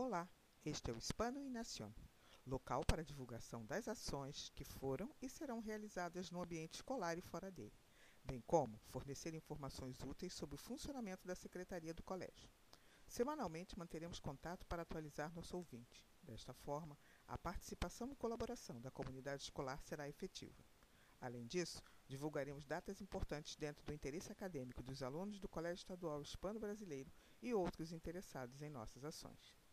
Olá, este é o Hispano em Nación, local para divulgação das ações que foram e serão realizadas no ambiente escolar e fora dele, bem como fornecer informações úteis sobre o funcionamento da Secretaria do Colégio. Semanalmente manteremos contato para atualizar nosso ouvinte. Desta forma, a participação e colaboração da comunidade escolar será efetiva. Além disso, divulgaremos datas importantes dentro do interesse acadêmico dos alunos do Colégio Estadual Hispano-Brasileiro e outros interessados em nossas ações.